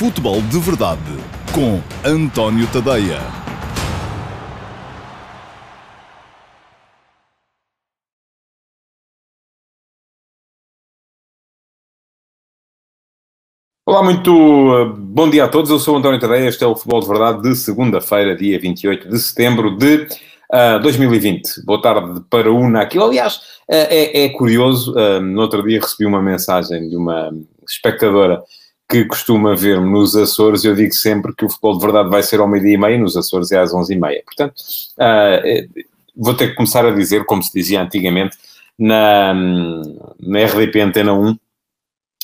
Futebol de Verdade com António Tadeia. Olá, muito uh, bom dia a todos. Eu sou António Tadeia. Este é o Futebol de Verdade de segunda-feira, dia 28 de setembro de uh, 2020. Boa tarde para o Naquilo. Aliás, uh, é, é, curioso. Uh, no outro dia recebi uma mensagem de uma espectadora que costuma ver-me nos Açores, eu digo sempre que o futebol de verdade vai ser ao meio-dia e meia, nos Açores é às onze e meia. Portanto, uh, vou ter que começar a dizer, como se dizia antigamente, na, na RDP Antena 1,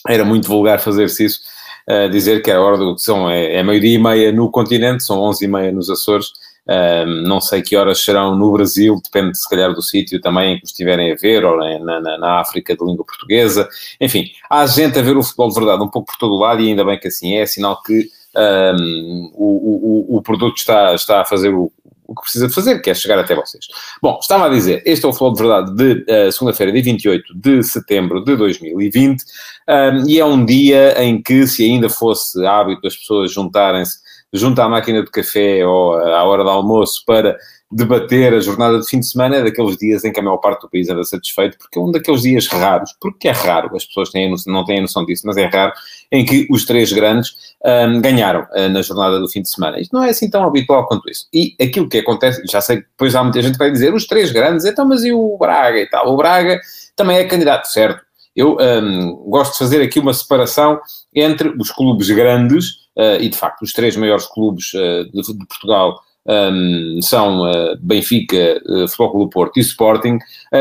era muito vulgar fazer-se isso, uh, dizer que a hora do são é, é meio-dia e meia no continente, são onze e meia nos Açores, um, não sei que horas serão no Brasil, depende se calhar do sítio também em que estiverem a ver, ou na, na, na, África de língua portuguesa. Enfim, há gente a ver o futebol de verdade um pouco por todo o lado e ainda bem que assim é, é sinal que um, o, o, o, produto está, está a fazer o, o que precisa fazer, que é chegar até vocês. Bom, estava a dizer, este é o Futebol de Verdade de uh, segunda-feira, dia 28 de setembro de 2020, um, e é um dia em que, se ainda fosse hábito as pessoas juntarem-se junto à máquina de café ou à hora do almoço para debater a jornada de fim de semana é daqueles dias em que a maior parte do país anda satisfeito, porque é um daqueles dias raros, porque é raro, as pessoas têm não têm noção disso, mas é raro, em que os três grandes um, ganharam uh, na jornada do fim de semana. Isto não é assim tão habitual quanto isso. E aquilo que acontece, já sei que depois há muita gente que vai dizer, os três grandes, então mas e o Braga e tal? O Braga também é candidato, certo? Eu um, gosto de fazer aqui uma separação entre os clubes grandes, e de facto os três maiores clubes uh, de, de, Portugal um, são uh, Benfica, uh, Futebol Clube Porto e Sporting,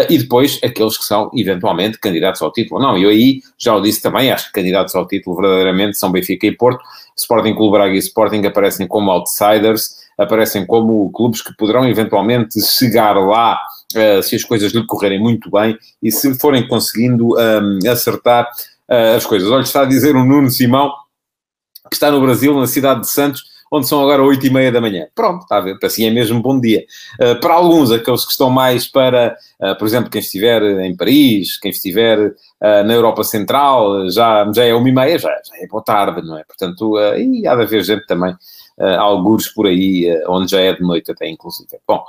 e depois aqueles que são eventualmente candidatos ao título. Não, eu aí já o disse também, acho que candidatos ao título verdadeiramente são Benfica e Porto, Sporting Clube Braga e Sporting aparecem como outsiders, aparecem como clubes que poderão eventualmente chegar lá uh, se as coisas lhe correrem muito bem e se forem conseguindo um, acertar uh, as coisas. Olha, está a dizer o Nuno Simão, que está no Brasil, na cidade de Santos, onde são agora oito e meia da manhã. Pronto, está a ver, assim é mesmo bom dia. Uh, para alguns, aqueles que estão mais para, uh, por exemplo, quem estiver em Paris, quem estiver uh, na Europa Central, já, já é uma e meia, já, já é boa tarde, não é? Portanto, e há de haver gente também, algures por aí, onde já é de noite até, inclusive. Bom,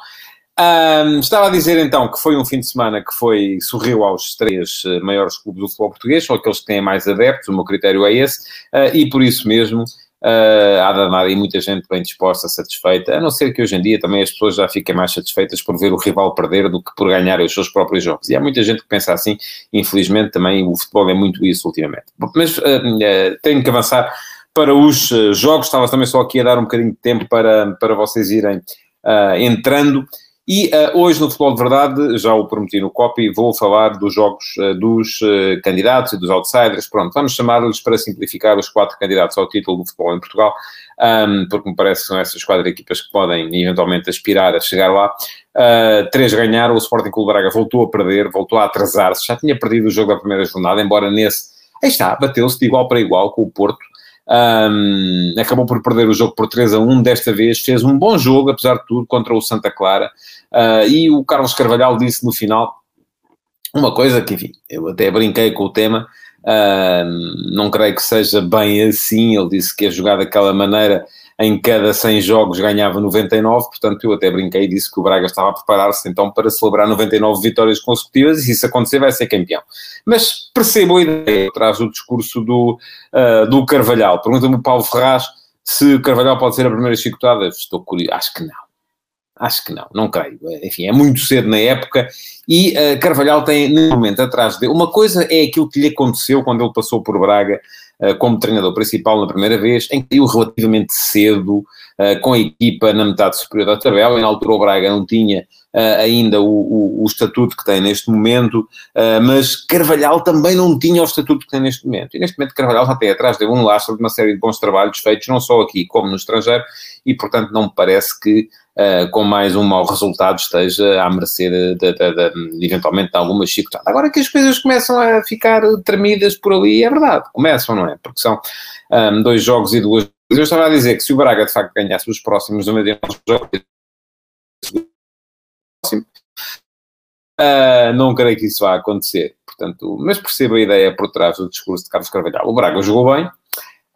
um, estava a dizer então que foi um fim de semana que foi sorriu aos três uh, maiores clubes do futebol português, são aqueles que têm mais adeptos, o meu critério é esse, uh, e por isso mesmo uh, há de andar aí muita gente bem disposta, satisfeita, a não ser que hoje em dia também as pessoas já fiquem mais satisfeitas por ver o rival perder do que por ganhar os seus próprios jogos. E há muita gente que pensa assim, infelizmente também o futebol é muito isso ultimamente. Mas tenho que avançar para os jogos, estava também só aqui a dar um bocadinho de tempo para, para vocês irem entrando. E uh, hoje no Futebol de Verdade, já o prometi no copy, vou falar dos jogos uh, dos uh, candidatos e dos outsiders. Pronto, vamos chamar-lhes para simplificar os quatro candidatos ao título do futebol em Portugal, um, porque me parece que são essas quatro equipas que podem eventualmente aspirar a chegar lá. três ganharam, o Sporting Clube Braga voltou a perder, voltou a atrasar-se, já tinha perdido o jogo da primeira jornada, embora nesse, aí está, bateu-se de igual para igual com o Porto. Um, acabou por perder o jogo por 3 a 1, desta vez fez um bom jogo, apesar de tudo, contra o Santa Clara. Uh, e o Carlos Carvalhal disse no final uma coisa que, enfim, eu até brinquei com o tema, uh, não creio que seja bem assim. Ele disse que ia jogar daquela maneira em cada 100 jogos ganhava 99, portanto eu até brinquei disse que o Braga estava a preparar-se então para celebrar 99 vitórias consecutivas e se isso acontecer vai ser campeão. Mas percebo a ideia atrás do discurso do, uh, do Carvalhal. Pergunta-me o Paulo Ferraz se Carvalhal pode ser a primeira chicotada. Estou curioso, acho que não. Acho que não, não creio. Enfim, é muito cedo na época e uh, Carvalhal tem, no momento, atrás de. Uma coisa é aquilo que lhe aconteceu quando ele passou por Braga como treinador principal na primeira vez, em que caiu relativamente cedo, uh, com a equipa na metade superior da tabela. E na altura o Braga não tinha ainda o, o, o, estatuto que tem neste momento, mas Carvalhal também não tinha o estatuto que tem neste momento. E neste momento Carvalhal já tem atrás de um lastro de uma série de bons trabalhos feitos, não só aqui como no estrangeiro, e portanto não me parece que uh, com mais um mau resultado esteja à mercê de, de, de, de eventualmente de alguma chicotada. Agora que as coisas começam a ficar tremidas por ali, é verdade, começam, não é? Porque são um, dois jogos e duas. Eu estava a dizer que se o Braga de facto ganhasse os próximos 99 jogos, Uh, não creio que isso vá acontecer, portanto, mas percebo a ideia por trás do discurso de Carlos Carvalhal. O Braga jogou bem,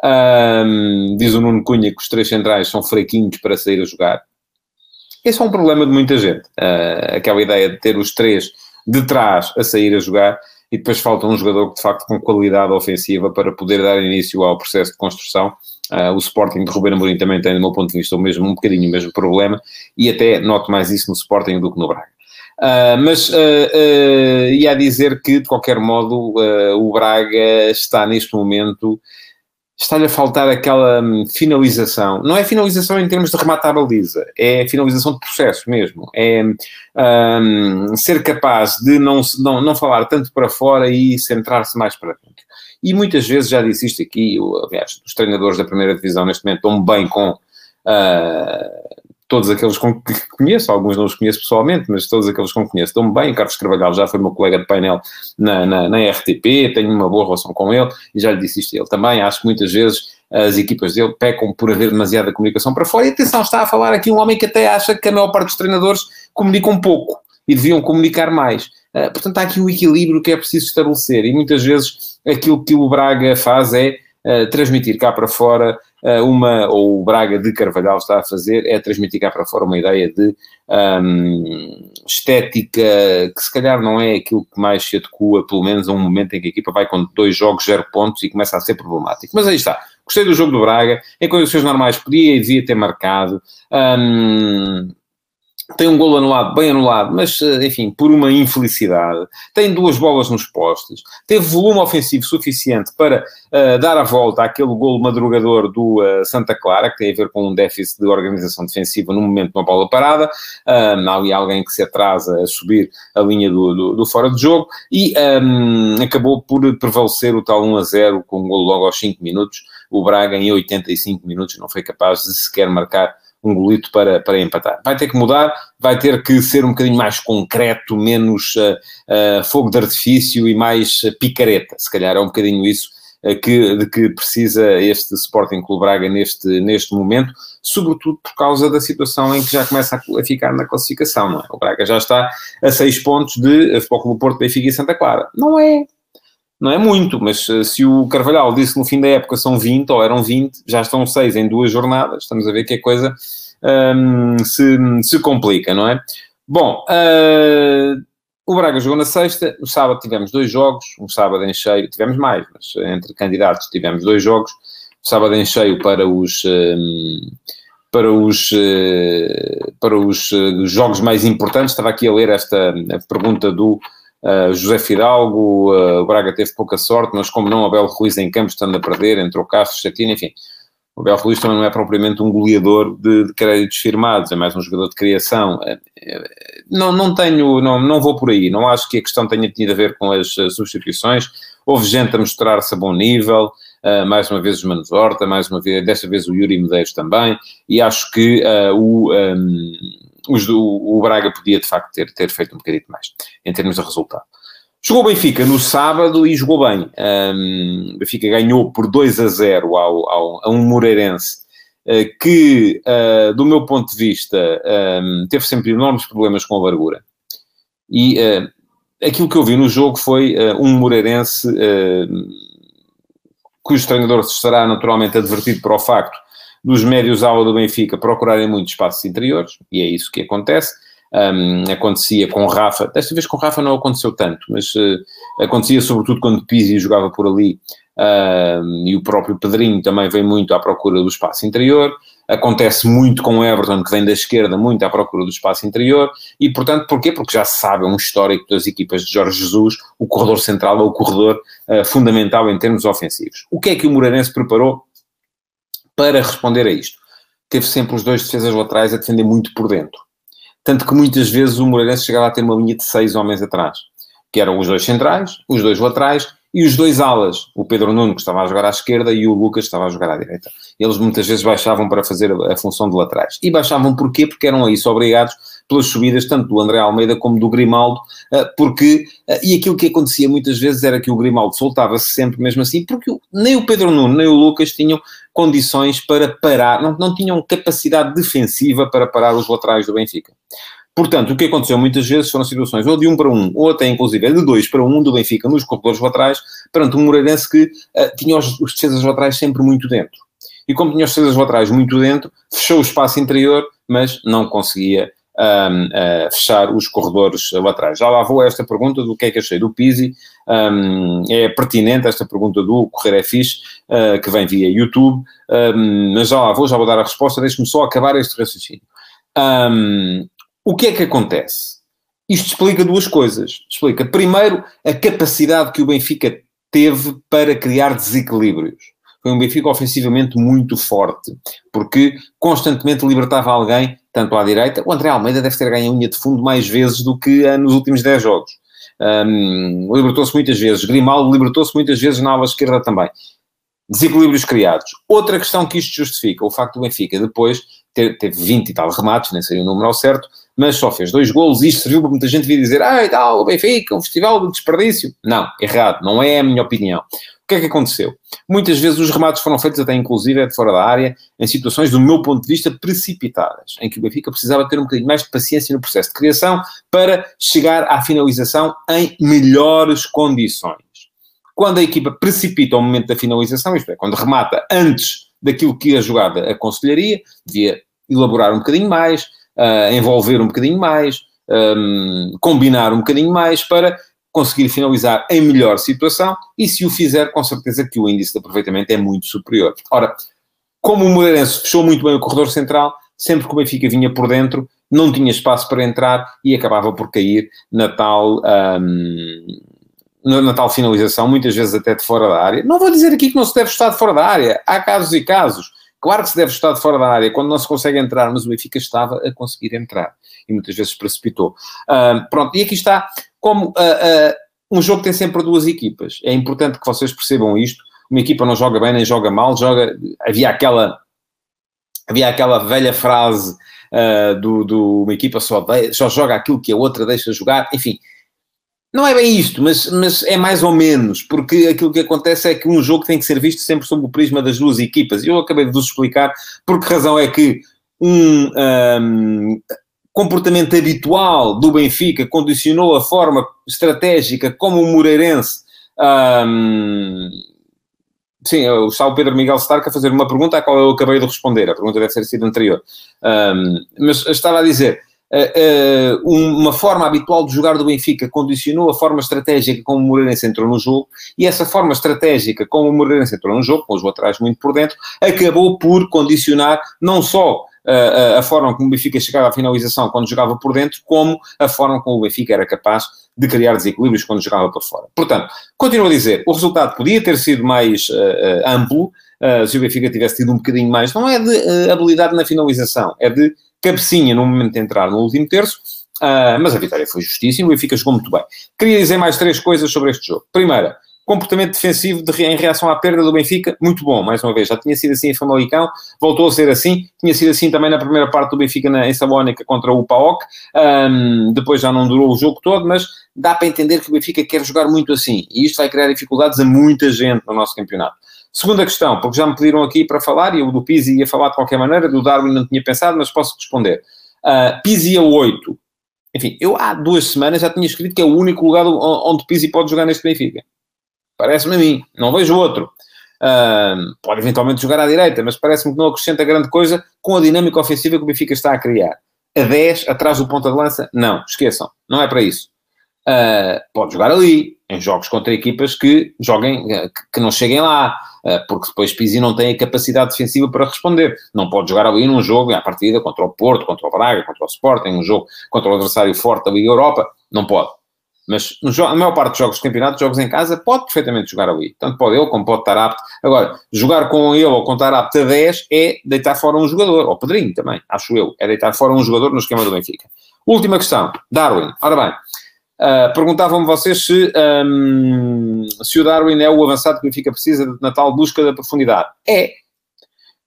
Um, diz o Nuno Cunha que os três centrais são fraquinhos para sair a jogar. Esse é um problema de muita gente. Uh, aquela ideia de ter os três de trás a sair a jogar e depois falta um jogador que, de facto, com qualidade ofensiva para poder dar início ao processo de construção. Uh, o Sporting de Ruben Amorim também tem, do meu ponto de vista, o mesmo, um bocadinho o mesmo problema e até noto mais isso no Sporting do que no Braga. Uh, mas uh, uh, ia dizer que, de qualquer modo, o Braga está neste momento está-lhe a faltar aquela hum, finalização. Não é finalização em termos de rematar a baliza, é finalização de processo mesmo. É um, ser capaz de não, não, não falar tanto para fora e centrar-se mais para dentro. E muitas vezes já disse isto aqui, aliás, os treinadores da primeira divisão neste momento estão bem com uh, todos aqueles com que conheço, alguns não os conheço pessoalmente, mas todos aqueles com que conheço estão bem. Carlos Carvalhal já foi meu colega de painel na, na, na, RTP, tenho uma boa relação com ele e já lhe disse isto a ele também. Acho que muitas vezes as equipas dele pecam por haver demasiada comunicação para fora. E atenção, está a falar aqui um homem que até acha que a maior parte dos treinadores comunicam pouco e deviam comunicar mais. Uh, portanto, há aqui um equilíbrio que é preciso estabelecer e muitas vezes aquilo que o Braga faz é uh, transmitir cá para fora eh, uma, ou o Braga de Carvalhal está a fazer, é transmitir cá para fora uma ideia de um, estética que se calhar não é aquilo que mais se adequa, pelo menos a um momento em que a equipa vai com dois jogos, zero pontos e começa a ser problemático. Mas aí está. Gostei do jogo do Braga, em condições normais podia e devia ter marcado. Um, tem um gol anulado, bem anulado, mas, eh, enfim, por uma infelicidade. Tem duas bolas nos postes. Teve volume ofensivo suficiente para uh, dar a volta àquele gol madrugador do uh, Santa Clara, que tem a ver com um déficit de organização defensiva no momento de uma bola parada. Um, há ali alguém que se atrasa a subir a linha do, do, do fora de jogo e um, acabou por prevalecer o tal 1 a 0 com um gol logo aos 5 minutos. O Braga, em 85 minutos, não foi capaz de sequer marcar um golito para, para empatar. Vai ter que mudar, vai ter que ser um bocadinho mais concreto, menos uh, uh, fogo de artifício e mais uh, picareta. Se calhar é um bocadinho isso que, de que precisa este Sporting Clube Braga neste, neste momento, sobretudo por causa da situação em que já começa a, a ficar na classificação. Não é? O Braga já está a seis pontos de Futebol Clube Porto, Benfica e Santa Clara. Não é não é muito, mas se o Carvalhal disse no fim da época são 20 ou eram 20, já estão 6 em duas jornadas, estamos a ver que a coisa um, se, se complica, não é? Bom, uh, o Braga jogou na sexta, no sábado tivemos dois jogos, um sábado em cheio, tivemos mais, mas entre candidatos tivemos dois jogos, um sábado em cheio para os... Um, para os, uh, para os jogos mais importantes, estava aqui a ler esta pergunta do Uh, José Fidalgo, uh, o Braga teve pouca sorte, mas como não, Abel Ruiz em campo estando a perder, entrou Castro, Chatino, enfim. O Abel Ruiz também não é propriamente um goleador de, de créditos firmados, é mais um jogador de criação. É, não, não tenho, não, não vou por aí, não acho que a questão tenha tido a ver com as substituições. Houve gente a mostrar-se a bom nível, uh, mais uma vez o Manos Horta, mais uma vez, desta vez o Yuri Medeiros também, e acho que o... Um, os, o, o Braga podia de facto ter, ter feito um bocadinho mais em termos de resultado. Jogou o Benfica no sábado e jogou bem. Um, Benfica ganhou por 2 a 0 ao, ao, a um Moreirense uh, que, uh, do meu ponto de vista, um, teve sempre enormes problemas com a largura. E uh, aquilo que eu vi no jogo foi um Moreirense cujo treinador estará naturalmente advertido para o facto dos médios ala do Benfica procurarem muito espaços interiores, e é isso que acontece. Um, acontecia com Rafa, desta vez com Rafa não aconteceu tanto, mas uh, acontecia sobretudo quando Pizzi jogava por ali uh, e o próprio Pedrinho também vem muito à procura do espaço interior. Acontece muito com Everton, que vem da esquerda, muito à procura do espaço interior. E, portanto, porquê? Porque já se sabe, é um histórico das equipas de Jorge Jesus, o corredor central é o corredor uh, fundamental em termos ofensivos. O que é que o Moreirense preparou? Para responder a isto. Teve sempre os dois defesas laterais a defender muito por dentro. Tanto que muitas vezes o Moreirense chegava a ter uma linha de seis homens atrás, que eram os dois centrais, os dois laterais e os dois alas, o Pedro Nuno, que estava a jogar à esquerda, e o Lucas, que estava a jogar à direita. Eles muitas vezes baixavam para fazer a, função de laterais. E baixavam porquê? Porque eram a isso obrigados pelas subidas tanto do André Almeida como do Grimaldo, eh, porque, eh, e aquilo que acontecia muitas vezes era que o Grimaldo soltava-se sempre mesmo assim, porque nem o Pedro Nuno nem o Lucas tinham condições para parar, não, não tinham capacidade defensiva para parar os laterais do Benfica. Portanto, o que aconteceu muitas vezes foram situações ou de um para um, ou até inclusive de dois para um do Benfica nos corredores laterais, perante um Moreirense que uh, tinha os, os defesas laterais sempre muito dentro. E como tinha os defesas laterais muito dentro, fechou o espaço interior, mas não conseguia um, uh, fechar os corredores laterais. Já lá vou a esta pergunta do que é que achei do Pisi. Um, é pertinente esta pergunta do Correr é Fixe, uh, que vem via YouTube, um, mas já lá vou, já vou dar a resposta. Deixe-me só acabar este raciocínio. o que é que acontece? Isto explica duas coisas. Explica, primeiro, a capacidade que o Benfica teve para criar desequilíbrios foi um Benfica ofensivamente muito forte, porque constantemente libertava alguém, tanto à direita, o André Almeida deve ter ganho a unha de fundo mais vezes do que uh, nos últimos 10 jogos. Um, libertou-se muitas vezes, Grimaldo libertou-se muitas vezes na ala esquerda também. Desequilíbrios criados. Outra questão que isto justifica, o facto do Benfica depois ter, teve 20 e tal remates, nem sei o número ao certo, mas só fez dois golos e isto serviu para muita gente vir dizer ah, tal, o Benfica, um festival de desperdício. Não, errado, não é a minha opinião que é que aconteceu? Muitas vezes os remates foram feitos até inclusive de fora da área, em situações, do meu ponto de vista, precipitadas, em que o Benfica precisava ter um bocadinho mais de paciência no processo de criação para chegar à finalização em melhores condições. Quando a equipa precipita o momento da finalização, isto é, quando remata antes daquilo que a jogada aconselharia, devia elaborar um bocadinho mais, uh, envolver um bocadinho mais, um, combinar um bocadinho mais para conseguir finalizar em melhor situação e se o fizer, com certeza que o índice de aproveitamento é muito superior. Ora, como o Moreirense fechou muito bem o corredor central, sempre que o Benfica vinha por dentro, não tinha espaço para entrar e acabava por cair na tal, um, na tal finalização, muitas vezes até de fora da área. Não vou dizer aqui que não se deve estar de fora da área, há casos e casos. Claro que se deve estar de fora da área quando não se consegue entrar, mas o Benfica estava a conseguir entrar e muitas vezes precipitou. Uh, pronto, e aqui está como uh, um jogo tem sempre duas equipas. É importante que vocês percebam isto. Uma equipa não joga bem nem joga mal, joga. Havia aquela, havia aquela velha frase uh, do, do uma equipa só, de, só joga aquilo que a outra deixa jogar. Enfim, não é bem isto, mas, mas é mais ou menos, porque aquilo que acontece é que um jogo tem que ser visto sempre sob o prisma das duas equipas. E eu acabei de vos explicar por que razão é que um, um comportamento habitual do Benfica condicionou a forma estratégica como o Moreirense. Um, sim, está o Pedro Miguel Stark a fazer uma pergunta à qual eu acabei de responder. A pergunta deve ter sido anterior. Um, mas estava a dizer. Uh, uh, uma forma habitual de jogar do Benfica condicionou a forma estratégica como o Moreirense entrou no jogo e essa forma estratégica como o Moreirense entrou no jogo, com os laterais muito por dentro, acabou por condicionar não só a, a forma como o Benfica chegava à finalização quando jogava por dentro, como a forma como o Benfica era capaz de criar desequilíbrios quando jogava por fora. Portanto, continuo a dizer, o resultado podia ter sido mais uh, uh, amplo uh, se o Benfica tivesse tido um bocadinho mais, não é de habilidade na finalização, é de cabecinha no momento de entrar no último terço, mas a vitória foi justíssima, o Benfica jogou muito bem. Queria dizer mais três coisas sobre este jogo. Primeira, Comportamento defensivo de, em reação à perda do Benfica, muito bom, mais uma vez. Já tinha sido assim em Famalicão, voltou a ser assim. Tinha sido assim também na primeira parte do Benfica na, em Salónica contra o PAOK. Um, depois já não durou o jogo todo, mas dá para entender que o Benfica quer jogar muito assim. E isto vai criar dificuldades a muita gente no nosso campeonato. Segunda questão, porque já me pediram aqui para falar, e o do Pizzi ia falar de qualquer maneira, do Darwin não tinha pensado, mas posso responder. Uh, Pizzi a 8. Enfim, eu há duas semanas já tinha escrito que é o único lugar onde Pizzi pode jogar neste Benfica. Parece-me a mim. Não vejo outro. Uh, pode eventualmente jogar à direita, mas parece-me que não acrescenta grande coisa com a dinâmica ofensiva que o Benfica está a criar. A 10, atrás do ponta de lança, não, esqueçam, não é para isso. Uh, pode jogar ali, em jogos contra equipas que joguem, que não cheguem lá, uh, porque depois Pizzi não tem a capacidade defensiva para responder. Não pode jogar ali num jogo, à partida, contra o Porto, contra o Braga, contra o Sporting, um jogo contra o adversário forte da Liga Europa, não pode. Mas a maior parte dos jogos de campeonato, jogos em casa, pode perfeitamente jogar ali. Tanto pode ele como pode estar apto. Agora, jogar com ele ou com apto a 10 é deitar fora um jogador. Ou Pedrinho também, acho eu. É deitar fora um jogador no esquema do Benfica. Última questão. Darwin. Ora bem. Uh, Perguntavam-me vocês se, um, se o Darwin é o avançado que o Benfica precisa na tal busca da profundidade. É.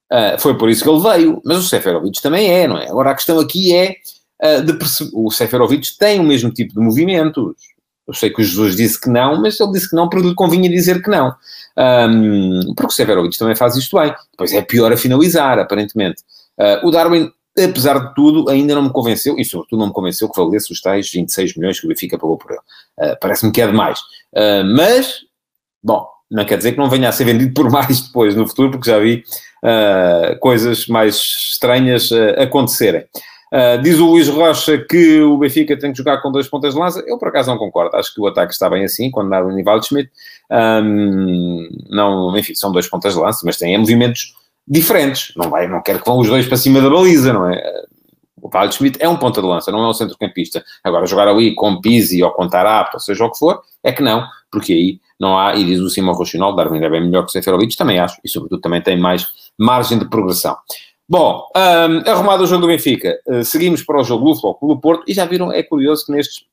Uh, foi por isso que ele veio. Mas o Seferovic também é, não é? Agora a questão aqui é uh, de perceber... O Seferovic tem o mesmo tipo de movimentos eu sei que o Jesus disse que não, mas ele disse que não porque lhe convinha dizer que não. Um, porque o Severovic também faz isto bem. Depois é pior a finalizar, aparentemente. Uh, o Darwin apesar de tudo, ainda não me convenceu, e sobretudo não me convenceu que valesse os tais 26 milhões que o Benfica pagou por ele. Uh, Parece-me que é demais. Uh, mas, bom, não quer dizer que não venha a ser vendido por mais depois, no futuro, porque já vi coisas mais estranhas acontecerem. Uh, diz o Luís Rocha que o Benfica tem que jogar com dois pontas de lança. Eu, por acaso, não concordo. Acho que o ataque está bem assim, quando Darwin e Waldschmidt. Um, não, enfim, são dois pontas de lança, mas têm movimentos diferentes. Não, vai, não quero que vão os dois para cima da baliza, não é? O Waldschmidt é um ponta de lança, não é um centrocampista. Agora, jogar ali com Pizzi ou com Tarapto, ou seja o que for, é que não, porque aí não há, e diz o Simão Rochinol, Darwin é bem melhor que o Seferovic, também acho, e sobretudo também tem mais margem de progressão. Bom, um, arrumado o jogo do Benfica, uh, seguimos para o jogo do Futebol do Porto, e já viram, é curioso que nestes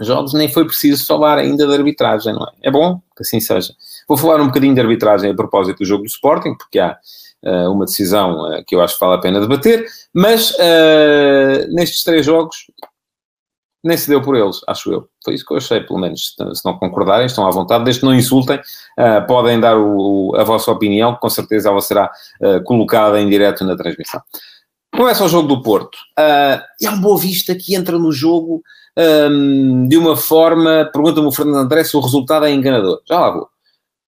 jogos nem foi preciso falar ainda de arbitragem, não é? É bom que assim seja. Vou falar um bocadinho de arbitragem a propósito do jogo do Sporting, porque há uh, uma decisão uh, que eu acho que vale a pena debater, mas nestes três jogos nem se deu por eles, acho eu. Foi isso que eu achei, pelo menos. Se não concordarem, estão à vontade, desde que não insultem, uh, podem dar o, o, a vossa opinião, que com certeza ela será uh, colocada em direto na transmissão. Começa o jogo do Porto. Uh, há um Boa Vista que entra no jogo um, de uma forma, pergunta-me o Fernando André se o resultado é enganador. Já lá vou.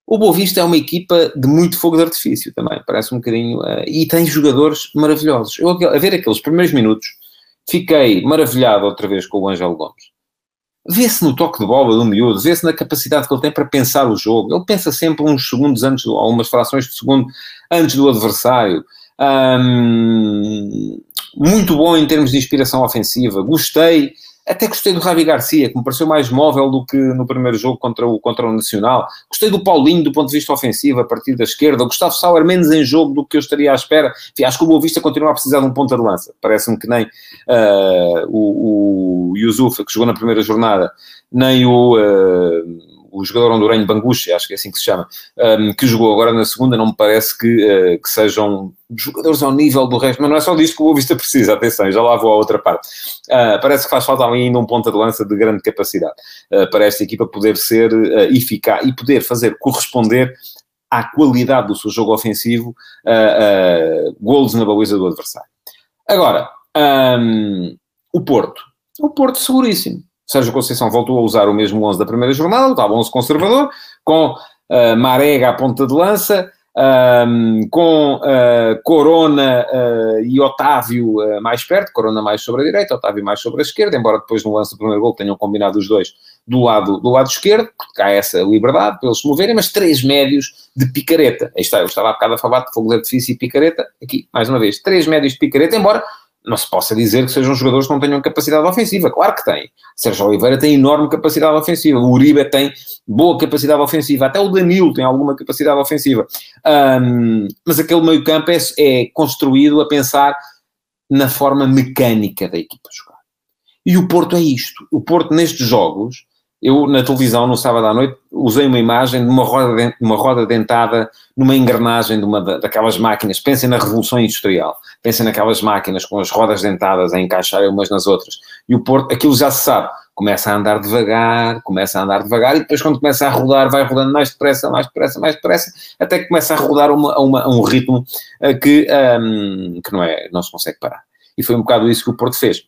O Boa Vista é uma equipa de muito fogo de artifício também, parece um bocadinho, uh, e tem jogadores maravilhosos. Eu, a ver aqueles primeiros minutos, Fiquei maravilhado outra vez com o Ângelo Gomes. Vê-se no toque de bola do miúdo, vê-se na capacidade que ele tem para pensar o jogo. Ele pensa sempre uns segundos antes, ou umas frações de segundo antes do adversário. muito bom em termos de inspiração ofensiva. Gostei até gostei do Ravi Garcia, que me pareceu mais móvel do que no primeiro jogo contra o, contra o Nacional. Gostei do Paulinho do ponto de vista ofensivo, a partir da esquerda. O Gustavo Sauer menos em jogo do que eu estaria à espera. Enfim, acho que o Boa Vista continua a precisar de um ponta de lança. Parece-me que nem uh, o, o Yusufa, que jogou na primeira jornada, nem o... Uh, o jogador hondurenho Banguchi, acho que é assim que se chama, um, que jogou agora na segunda, não me parece que, uh, que sejam jogadores ao nível do resto, mas não é só disso que o Boa Vista precisa, atenção, já lá vou à outra parte. Uh, parece que faz falta ainda um ponta de lança de grande capacidade uh, para esta equipa poder ser eficaz e poder fazer corresponder à qualidade do seu jogo ofensivo golos na baliza do adversário. Agora, um, o Porto. O Porto seguríssimo. Sérgio Conceição voltou a usar o mesmo 11 da primeira jornada, estava 11 conservador, com uh, Marega à ponta de lança, um, com uh, Corona uh, e Otávio uh, mais perto, Corona mais sobre a direita, Otávio mais sobre a esquerda, embora depois no lance do primeiro gol tenham combinado os dois do lado, do lado esquerdo, porque há essa liberdade para eles se moverem, mas três médios de picareta. Aí está, eu estava há bocado a falar de fogo de artifício e picareta, aqui, mais uma vez, três médios de picareta, embora não se possa dizer que sejam jogadores que não tenham capacidade ofensiva. Claro que tem. Sérgio Oliveira tem enorme capacidade ofensiva. O Uribe tem boa capacidade ofensiva. Até o Danilo tem alguma capacidade ofensiva. Um, mas aquele meio campo é, é, construído a pensar na forma mecânica da equipa jogar. E o Porto é isto. O Porto, nestes jogos, eu na televisão, no sábado à noite, usei uma imagem de uma roda, de, uma roda dentada numa engrenagem de uma daquelas máquinas. Pensem na Revolução Industrial. Pensem naquelas máquinas com as rodas dentadas a encaixar umas nas outras. E o Porto, aquilo já se sabe. Começa a andar devagar, começa a andar devagar e depois quando começa a rodar, vai rodando mais depressa, mais depressa, mais depressa, até que começa a rodar uma, uma, um ritmo eh, que, um, que não, é, não se consegue parar. E foi um bocado isso que o Porto fez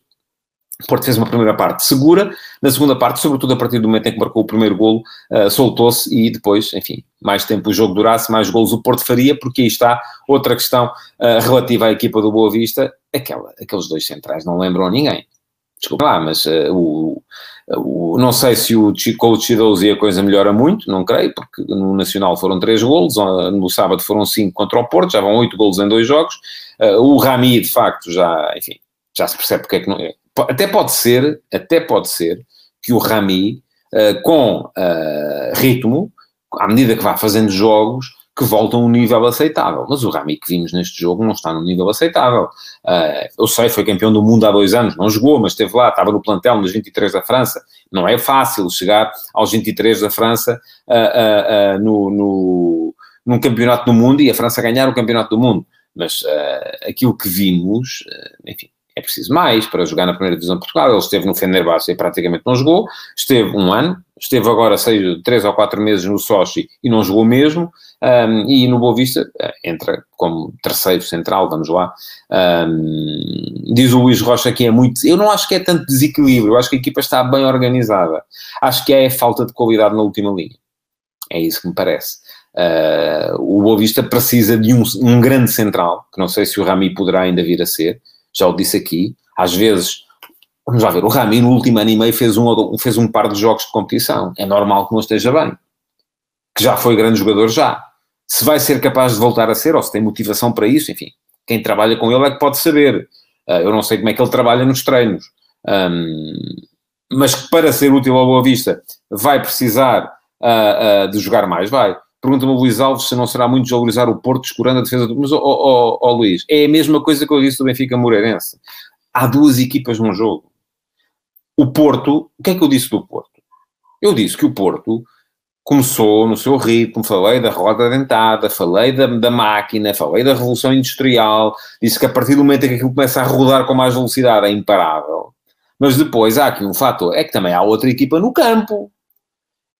Porto fez uma primeira parte segura, na segunda parte, sobretudo a partir do momento em que marcou o primeiro golo, uh, soltou-se e depois, enfim, mais tempo o jogo durasse, mais golos o Porto faria, porque aí está outra questão uh, relativa à equipa do Boa Vista, aquela, aqueles dois centrais não lembram ninguém. Desculpa lá, mas uh, o, o, não sei se o coach e a coisa melhora muito, não creio, porque no Nacional foram três golos, no sábado foram cinco contra o Porto, já vão oito golos em dois jogos. o Rami, de facto, já, enfim, já se percebe porque é que não até pode ser, até pode ser que o Rami, uh, com uh, ritmo, à medida que vá fazendo jogos, que voltam a um nível aceitável. Mas o Rami que vimos neste jogo não está num nível aceitável. Uh, eu sei, foi campeão do mundo há dois anos, não jogou, mas esteve lá, estava no plantel nos 23 da França. Não é fácil chegar aos 23 da França uh, uh, no, no, num campeonato do mundo e a França ganhar o campeonato do mundo. Mas aquilo que vimos, enfim, é preciso mais para jogar na primeira divisão de Portugal. Ele esteve no Fenerbahçe e praticamente não jogou, esteve um ano, esteve agora seis, três ou quatro meses no Sochi e não jogou mesmo, um, e no Boa Vista eh, entra como terceiro central, vamos lá. Um, diz o Luís Rocha que é muito. Eu não acho que é tanto desequilíbrio, eu acho que a equipa está bem organizada. Acho que é falta de qualidade na última linha. É isso que me parece. Uh, o Boa Vista precisa de um, um grande central, que não sei se o Rami poderá ainda vir a ser já o disse aqui, às vezes, vamos lá ver, o Rami no último ano e meio fez um, fez um par de jogos de competição, é normal que não esteja bem, que já foi grande jogador já, se vai ser capaz de voltar a ser, ou se tem motivação para isso, enfim, quem trabalha com ele é que pode saber, uh, eu não sei como é que ele trabalha nos treinos, mas que para ser útil ao Boa Vista vai precisar uh, uh, de jogar mais, vai. Pergunta-me o Luís Alves se não será muito desvalorizar o Porto escurando a defesa do... Mas, ó oh, oh, oh, Luís, é a mesma coisa que eu disse do Benfica Moreirense. Há duas equipas num jogo. O Porto... O que é que eu disse do Porto? Eu disse que o Porto começou no seu ritmo, falei da roda dentada, falei da, da, máquina, falei da revolução industrial, disse que a partir do momento em que aquilo começa a rodar com mais velocidade é imparável. Mas depois há aqui um fator, é que também há outra equipa no campo.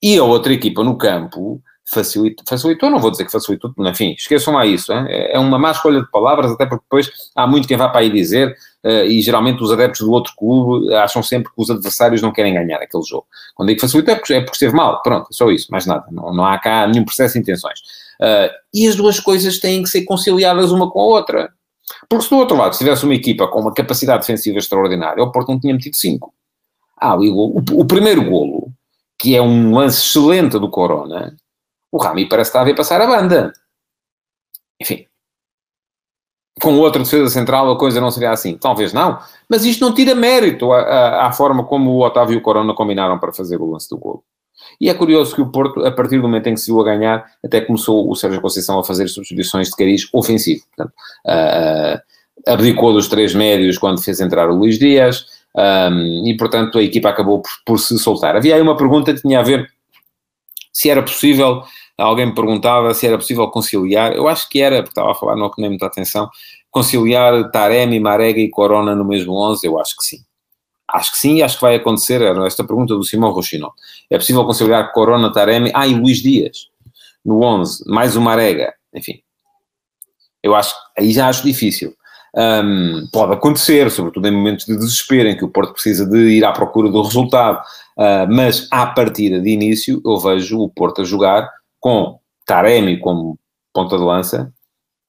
E a outra equipa no campo facilitou, facilitou, não vou dizer que facilitou, enfim, esqueçam lá isso, hein? é uma má escolha de palavras, até porque depois há muito quem vá para aí dizer, uh, e geralmente os adeptos do outro clube acham sempre que os adversários não querem ganhar aquele jogo. Quando digo facilitou é porque, é porque esteve mal, pronto, é só isso, mais nada, não, não há cá nenhum processo de intenções. Uh, e as duas coisas têm que ser conciliadas uma com a outra. Porque se do outro lado tivesse uma equipa com uma capacidade defensiva extraordinária, o Porto não tinha metido 5. Ah, o, o, o primeiro golo, que é um lance excelente do Corona, o Rami parece estar a ver passar a banda. Enfim. Com outra defesa central a coisa não seria assim. Talvez não. Mas isto não tira mérito à, à, à forma como o Otávio e o Corona combinaram para fazer o lance do gol. E é curioso que o Porto, a partir do momento em que se viu a ganhar, até começou o Sérgio Conceição a fazer substituições de cariz ofensivo. Portanto, uh, abdicou dos três médios quando fez entrar o Luís Dias, um, e portanto a equipa acabou por, por, se soltar. Havia aí uma pergunta que tinha a ver se era possível alguém me perguntava se era possível conciliar, eu acho que era, porque estava a falar, não nem muita atenção, conciliar Taremi, Marega e Corona no mesmo 11, eu acho que sim. Acho que sim e acho que vai acontecer, era esta pergunta do Simão Rochinol. É possível conciliar Corona, Taremi, ah, e Luís Dias, no 11, mais o Marega, enfim. Eu acho, aí já acho difícil. Um, pode acontecer, sobretudo em momentos de desespero, em que o Porto precisa de ir à procura do resultado, uh, mas à partida de início eu vejo o Porto a jogar com Taremi como ponta de lança,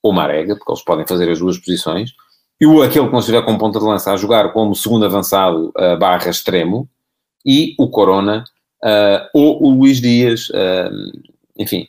ou Marega, porque eles podem fazer as duas posições, e o, aquele que não estiver com ponta de lança a jogar como segundo avançado uh, barra extremo, e o Corona, uh, ou o Luís Dias, uh, enfim.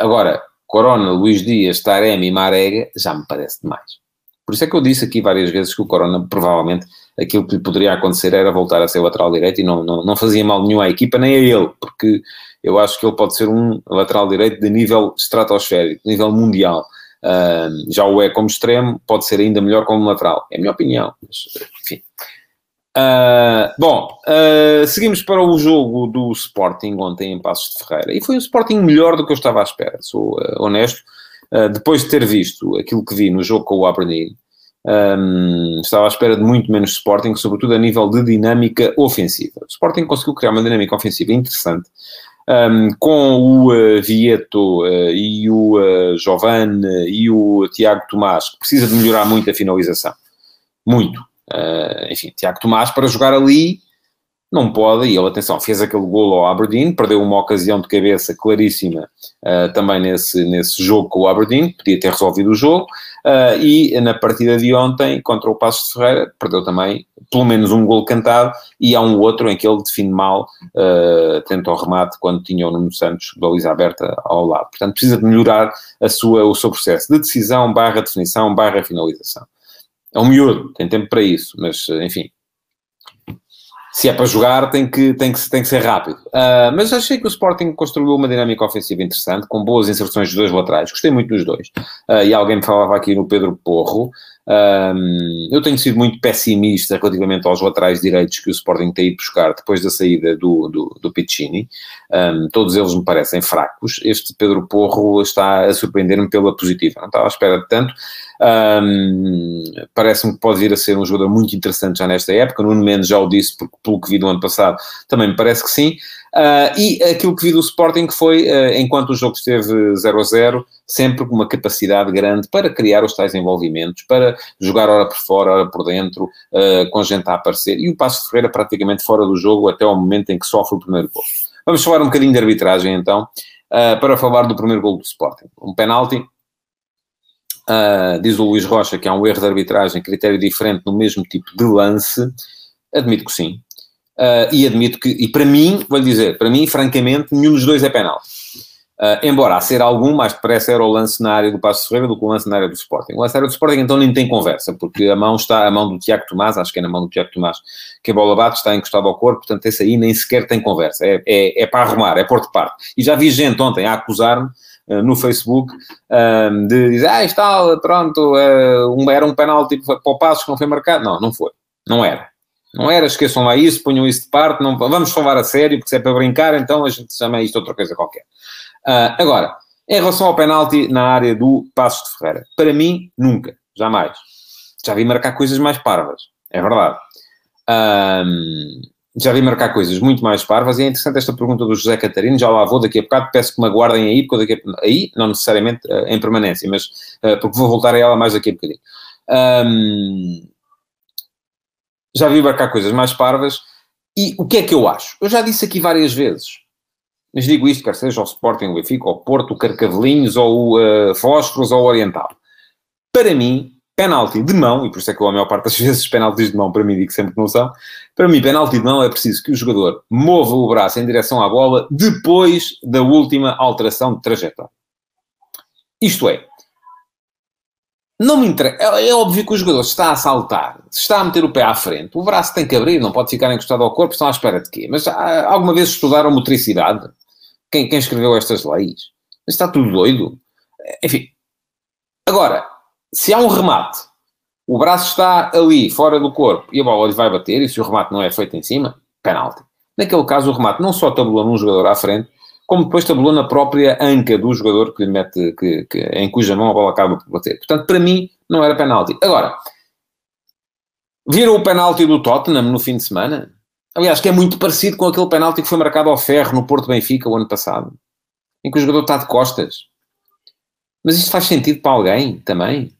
agora, Corona, Luís Dias, Taremi e Marega, já me parece demais. Por isso é que eu disse aqui várias vezes que o Corona, provavelmente, aquilo que lhe poderia acontecer era voltar a ser lateral direito e não, não, não fazia mal nenhum à equipa, nem a ele, porque eu acho que ele pode ser um lateral direito de nível estratosférico, de nível mundial. Uh, já o é como extremo, pode ser ainda melhor como lateral. É a minha opinião, mas, enfim. Uh, bom, uh, seguimos para o jogo do Sporting ontem em Passos de Ferreira. E foi um Sporting melhor do que eu estava à espera, sou uh, honesto. depois de ter visto aquilo que vi no jogo com o Aberdeen, um, estava à espera de muito menos Sporting, sobretudo a nível de dinâmica ofensiva. O Sporting conseguiu criar uma dinâmica ofensiva interessante, um, com o uh, Vieto uh, e o uh, Giovanni e o Tiago Tomás, que precisa de melhorar muito a finalização. Muito. Uh, enfim, Tiago Tomás para jogar ali não pode, e ele, atenção, fez aquele golo ao Aberdeen, perdeu uma ocasião de cabeça claríssima uh, também nesse, nesse jogo com o Aberdeen, podia ter resolvido o jogo, uh, e na partida de ontem, contra o Passos de Ferreira, perdeu também pelo menos um golo cantado, e há um outro em que ele define mal, uh, tenta o remate quando tinha o Nuno Santos baliza aberta ao lado. Portanto, precisa de melhorar a sua, o seu processo de decisão, barra definição, barra finalização. É um miúdo, tem tempo para isso, mas, enfim, se é para jogar, tem que, tem que, tem que ser rápido. Uh, mas achei que o Sporting construiu uma dinâmica ofensiva interessante, com boas inserções dos dois laterais. Gostei muito dos dois. Uh, e alguém me falava aqui no Pedro Porro. Um, eu tenho sido muito pessimista relativamente aos laterais direitos que o Sporting tem ido buscar depois da saída do, do, do Piccini. Todos eles me parecem fracos. Este Pedro Porro está a surpreender-me pela positiva. Não estava à espera de tanto. Um, Parece-me que pode vir a ser um jogador muito interessante já nesta época. Nuno Mendes já o disse, porque pelo que vi do ano passado, também me parece que sim. Uh, e aquilo que vi do Sporting foi, uh, enquanto o jogo esteve 0 a 0, sempre com uma capacidade grande para criar os tais envolvimentos, para jogar hora por fora, hora por dentro, uh, com gente a aparecer. E o Passo Ferreira praticamente fora do jogo até ao momento em que sofre o primeiro gol. Vamos falar um bocadinho de arbitragem então, para falar do primeiro gol do Sporting. Um penalti Uh, diz o Luís Rocha que há um erro de arbitragem, critério diferente no mesmo tipo de lance. Admito que sim. Uh, e admito que, e para mim, vou-lhe dizer, para mim, francamente, nenhum dos dois é penal. Uh, embora a ser algum, mais depressa era o lance na área do Passo Ferreira do que o lance na área do Sporting. O lance na área do Sporting então nem tem conversa, porque a mão está, a mão do Tiago Tomás, acho que é na mão do Tiago Tomás, que a bola bate, está encostada ao corpo, portanto esse aí nem sequer tem conversa. É, é, é para arrumar, é pôr de parte. E já vi gente ontem a acusar-me uh, no Facebook uh, de dizer, ah, está, pronto, um, era um penalti para o Passo que não foi marcado. Não, não foi. Não era. Não era, esqueçam lá isso, ponham isso de parte, não, vamos falar a sério, porque se é para brincar, então a gente chama isto outra coisa qualquer. Uh, agora, em relação ao penalti na área do Passos de Ferreira, para mim, nunca, jamais. Já vi marcar coisas mais parvas, é verdade. Um, já vi marcar coisas muito mais parvas e é interessante esta pergunta do José Catarino, já lá vou daqui a bocado, peço que me aguardem aí, porque daqui a, aí, não necessariamente uh, em permanência, mas uh, porque vou voltar a ela mais daqui a bocadinho. Um, já vi marcar coisas mais parvas. E o que é que eu acho? Eu já disse aqui várias vezes, mas digo isto, quer seja o Sporting, o Benfica, o Porto, o Carcavelinhos, ou o uh, Fósforos, ou o Oriental. Para mim, penalti de mão, e por isso é que eu, a maior parte das vezes, penaltis de mão, para mim, digo sempre que não são. Para mim, penalti de mão é preciso que o jogador mova o braço em direção à bola depois da última alteração de trajetória. Isto é, não me interessa. É, é, óbvio que o jogador está a saltar, está a meter o pé à frente, o braço tem que abrir, não pode ficar encostado ao corpo, estão à espera de quê? Mas ah, alguma vez estudaram motricidade? Quem, quem escreveu estas leis? Está tudo doido. Enfim. Agora, se há um remate, o braço está ali, fora do corpo, e a bola lhe vai bater, e se o remate não é feito em cima, penalti. Naquele caso, o remate não só tabula num jogador à frente, como depois tabulou na própria anca do jogador que mete, que, que, em cuja mão a bola acaba por bater. Portanto, para mim, não era penalti. Agora, viram o penalti do Tottenham no fim de semana? Aliás, que é muito parecido com aquele penalti que foi marcado ao ferro no Porto Benfica o ano passado, em que o jogador está de costas. Mas isto faz sentido para alguém também?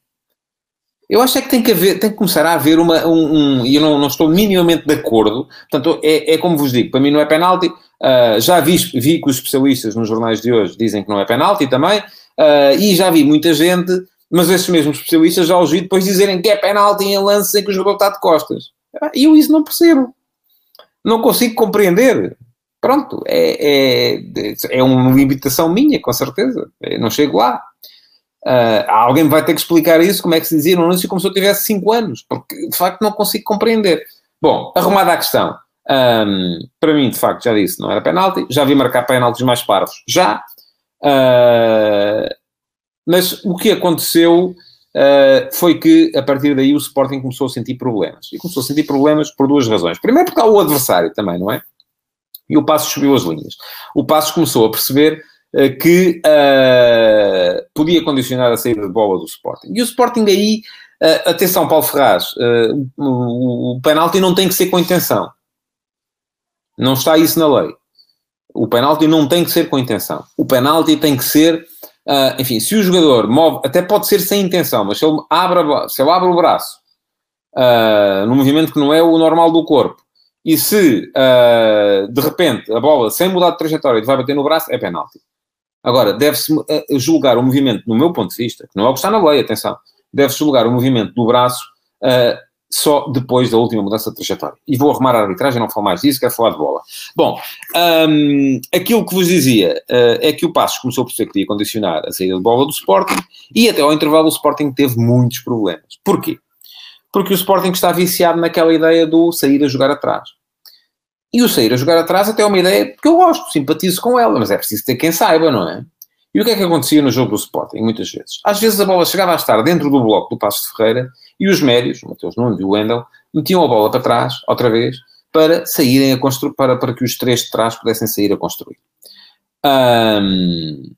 Eu acho é que tem que, haver, tem que começar a haver uma. Um, um, e eu não, não, estou minimamente de acordo. Portanto, é, é como vos digo, para mim não é penalti. Uh, já vi, vi que os especialistas nos jornais de hoje dizem que não é penalti também, uh, e já vi muita gente, mas esses mesmos especialistas já os vi depois dizerem que é penalti em lances em que o jogador está de costas. E eu isso não percebo. Não consigo compreender. Pronto, é, é, é uma limitação minha, com certeza. Eu não chego lá. Uh, alguém vai ter que explicar isso, como é que se dizia no anúncio, como se eu tivesse 5 anos, porque de facto não consigo compreender. Bom, arrumada a questão. Um, para mim, de facto, já disse, não era penalti. Já vi marcar penaltis mais parvos. Já. Uh, mas o que aconteceu uh, foi que, a partir daí, o Sporting começou a sentir problemas. E começou a sentir problemas por duas razões. Primeiro, porque há o adversário também, não é? E o Passos subiu as linhas. O Passos começou a perceber uh, que podia condicionar a saída de bola do Sporting. E o Sporting aí, atenção, Paulo Ferraz, o, o penalti não tem que ser com intenção. Não está isso na lei. O penalti não tem que ser com intenção. O penalti tem que ser, uh, enfim, se o jogador move, até pode ser sem intenção, mas se ele abre, se ele abre o braço uh, num movimento que não é o normal do corpo, e se uh, de repente a bola, sem mudar de trajetória, vai bater no braço, é penalti. Agora, deve-se julgar o movimento, no meu ponto de vista, que não é o que está na lei, atenção, deve-se julgar o movimento do braço uh, só depois da última mudança de trajetória. E vou arrumar a arbitragem, não falo mais disso, quero falar de bola. Bom, um, aquilo que vos dizia uh, é que o Passos começou por ser que ia condicionar a saída de bola do Sporting e até ao intervalo o Sporting teve muitos problemas. Porquê? Porque o Sporting está viciado naquela ideia do sair a jogar atrás. E o sair a jogar atrás até é uma ideia que eu gosto, simpatizo com ela, mas é preciso ter quem saiba, não é? E o que é que acontecia no jogo do Sporting, muitas vezes? Às vezes a bola chegava a estar dentro do bloco do Passo de Ferreira e os médios, o Mateus Nunes e o Wendel, metiam a bola para trás, outra vez, para saírem a construir, para, para que os três de trás pudessem sair a construir. Um,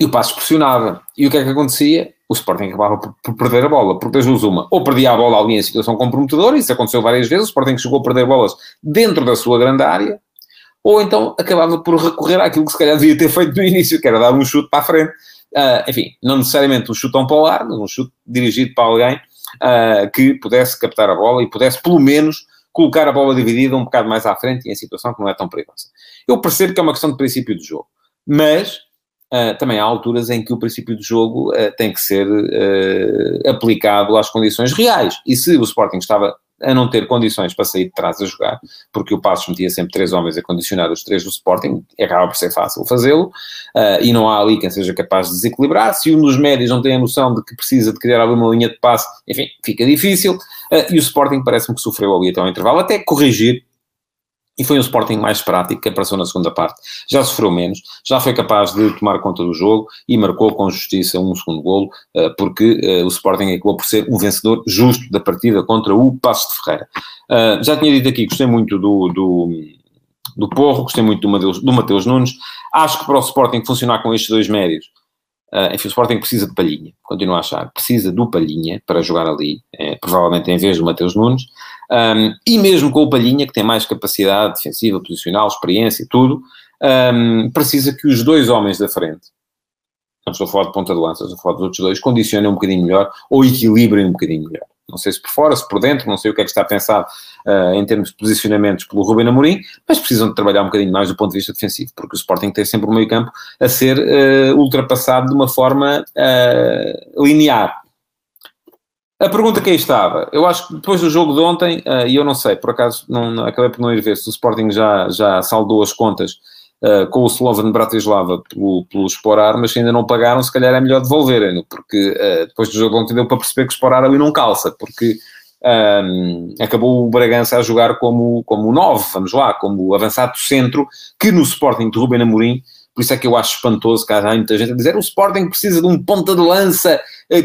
e o Passo pressionava. E o que é que acontecia? O Sporting acabava por, perder a bola, por das duas uma. Ou perdia a bola ali em situação comprometedora, isso aconteceu várias vezes, o Sporting chegou a perder bolas dentro da sua grande área, ou então acabava por recorrer àquilo que se calhar devia ter feito no início, que era dar um chute para a frente. Uh, enfim, não necessariamente um chutão para o ar, mas um chute dirigido para alguém uh, que pudesse captar a bola e pudesse, pelo menos, colocar a bola dividida um bocado mais à frente e em situação que não é tão perigosa. Eu percebo que é uma questão de princípio do jogo, mas uh, também há alturas em que o princípio do jogo tem que ser aplicado às condições reais. E se o Sporting estava a não ter condições para sair de trás a jogar, porque o Passos metia sempre três homens a condicionar os três do Sporting, e acaba por ser fácil fazê-lo, uh, e não há ali quem seja capaz de desequilibrar. Se um dos médios não tem a noção de que precisa de criar alguma linha de passe, enfim, fica difícil, uh, e o Sporting parece-me que sofreu ali até ao intervalo, até corrigir e foi um Sporting mais prático que apareceu na segunda parte. Já sofreu menos, já foi capaz de tomar conta do jogo e marcou com justiça um segundo golo, eh, porque eh, o Sporting acabou por ser um vencedor justo da partida contra o Passo de Ferreira. Eh, já tinha dito aqui, gostei muito do, do, do Porro, gostei muito do Mateus, do Mateus Nunes. Acho que para o Sporting funcionar com estes dois médios, Uh, enfim, o Sporting precisa de Palhinha, continuo a achar, precisa do Palhinha para jogar ali, é, provavelmente em vez do Mateus Nunes, um, e mesmo com o Palhinha, que tem mais capacidade defensiva, posicional, experiência e tudo, um, precisa que os dois homens da frente, não estou a falar de ponta de lança, estou a falar dos outros dois, condicionem um bocadinho melhor ou equilibrem um bocadinho melhor. Não sei se por fora, se por dentro, não sei o que é que está pensado uh, em termos de posicionamentos pelo Rubem Amorim, mas precisam de trabalhar um bocadinho mais do ponto de vista defensivo, porque o Sporting tem sempre o meio campo a ser uh, ultrapassado de uma forma uh, linear. A pergunta que aí estava, eu acho que depois do jogo de ontem, e eu não sei, por acaso não, acabei por não ir ver se o Sporting já, já saldou as contas Uh, com o Slovan Bratislava pelo, pelo Sporar, mas se ainda não pagaram, se calhar é melhor devolverem-no, porque uh, depois do jogo ontem deu para perceber que o Sporar ali não calça, porque um, acabou o Bragança a jogar como, como 9, vamos lá, como avançado centro, que no Sporting de Ruben Amorim, por isso é que eu acho espantoso que há muita gente a dizer o Sporting precisa de um ponta de lança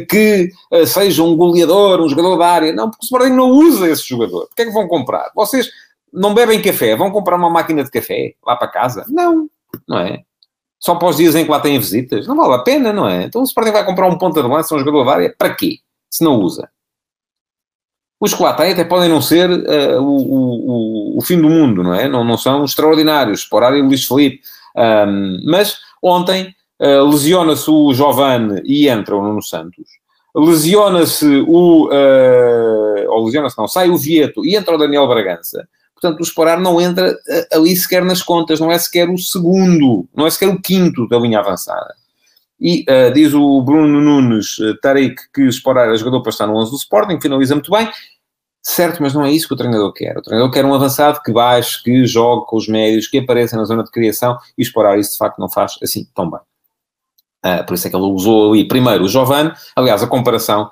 que seja um goleador, um jogador da área. Não, porque o Sporting não usa esse jogador. Porquê é que vão comprar? Vocês não bebem café, vão comprar uma máquina de café lá para casa? Não, não é? Só para os dias em que lá têm visitas? Não vale a pena, não é? Então o Sporting vai comprar um ponta de lança, um jogador de área, para quê? Se não usa. Os que lá têm até podem não ser uh, o, o, o, fim do mundo, não é? Não, não são extraordinários, por área Luís Felipe. Um, mas ontem uh, lesiona-se o Giovane e entra o Nuno Santos. Lesiona-se o... Uh, ou lesiona-se não, sai o Vieto e entra o Daniel Bragança portanto o Sporar não entra eh, ali sequer nas contas, não é sequer o segundo, não é sequer o quinto da linha avançada. E uh, diz o Bruno Nunes, uh, Tarek, que o Sporar é jogador para estar no 11 do Sporting, finaliza muito bem. Certo, mas não é isso que o treinador quer. O treinador quer um avançado que baixe, que jogue com os médios, que apareça na zona de criação e Sporar isso de facto não faz assim tão bem. Uh, por isso é que ele usou ali primeiro o Giovanni. Aliás, a comparação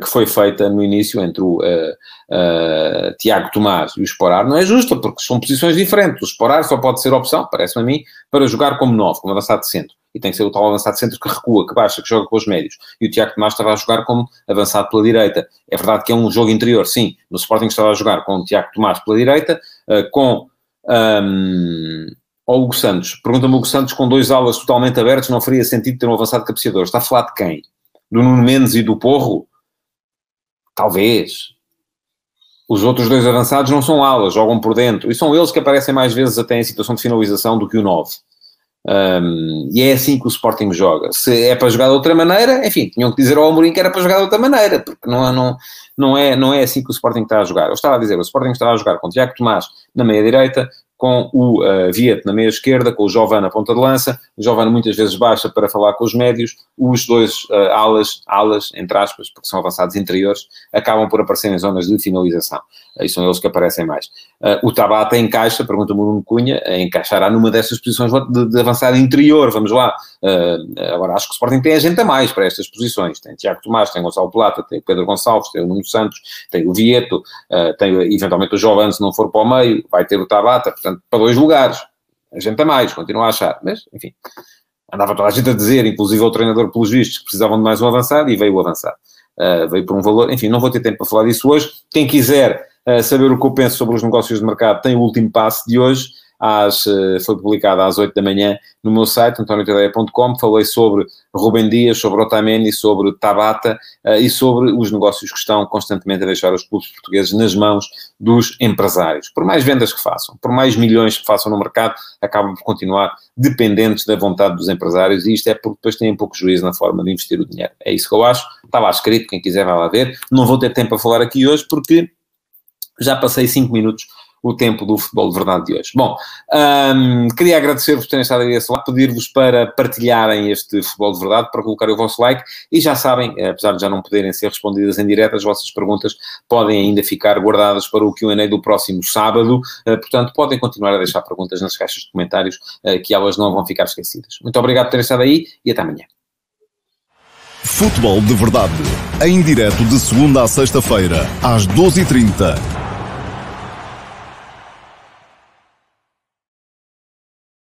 que foi feita no início entre o uh, uh, Tiago Tomás e o Esporar não é justa, porque são posições diferentes. O Esporar só pode ser opção, parece-me a mim, para jogar como novo, como avançado de centro. E tem que ser o tal avançado de centro que recua, que baixa, que joga com os médios. E o Tiago Tomás estava a jogar como avançado pela direita. É verdade que é um jogo interior, sim. No Sporting estava a jogar com o Tiago Tomás pela direita, uh, com um, Hugo Santos. Pergunta-me Hugo Santos, com dois alas totalmente abertos, não faria sentido ter um avançado cabeceador. Está a falar de quem? Do Nuno Mendes e do Porro? Talvez. Os outros dois avançados não são alas, jogam por dentro. E são eles que aparecem mais vezes até em situação de finalização do que o 9. Um, e é assim que o Sporting joga. Se é para jogar de outra maneira, enfim, tinham que dizer ao Amorim que era para jogar de outra maneira, porque não, não, não, é, não é assim que o Sporting está a jogar. Eu estava a dizer, o Sporting estava a jogar com o Tiago Tomás na meia-direita, com o uh, na meia esquerda, com o Giovanna na ponta de lança. O Giovanna muitas vezes baixa para falar com os médios. Os dois uh, alas, alas, entre aspas, porque são avançados interiores, acabam por aparecer em zonas de finalização. Aí são eles que aparecem mais. Uh, o Tabata encaixa, pergunta-me o Bruno Cunha, encaixará numa dessas posições de, de avançado interior, vamos lá. agora, acho que o Sporting tem a gente a mais para estas posições. Tem Tiago Tomás, tem Gonçalo Plata, tem Pedro Gonçalves, tem o Nuno Santos, tem o Vieto, tem eventualmente o Giovanni, se não for para o meio, vai ter o Tabata, portanto, para dois lugares. A gente a mais, continua a achar. Mas, enfim, andava toda a gente a dizer, inclusive o treinador pelos vistos, que precisavam de mais um avançado e veio o avançado. Uh, veio por um valor, enfim, não vou ter tempo para falar disso hoje. Quem quiser uh, saber o que eu penso sobre os negócios de mercado, tem o último passo de hoje às, eh, foi publicada às 8 da manhã no meu site, antoniotadeia.com, falei sobre Rubem Dias, sobre Otamendi, sobre Tabata uh, e sobre os negócios que estão constantemente a deixar os clubes portugueses nas mãos dos empresários. Por mais vendas que façam, por mais milhões que façam no mercado, acabam por continuar dependentes da vontade dos empresários e isto é porque depois têm pouco juízo na forma de investir o dinheiro. É isso que eu acho. Está lá escrito, quem quiser vai lá ver. Não vou ter tempo a falar aqui hoje porque já passei 5 minutos o tempo do futebol de verdade de hoje. Bom, um, queria agradecer-vos por terem estado aí desse lado, pedir-vos para partilharem este futebol de verdade, para colocarem o vosso like e já sabem, apesar de já não poderem ser respondidas em direto, as vossas perguntas podem ainda ficar guardadas para o Q&A do próximo sábado, uh, portanto podem continuar a deixar perguntas nas caixas de comentários uh, que elas não vão ficar esquecidas. Muito obrigado por terem estado aí e até amanhã. Futebol de verdade, em direto de segunda a sexta-feira, às 12h30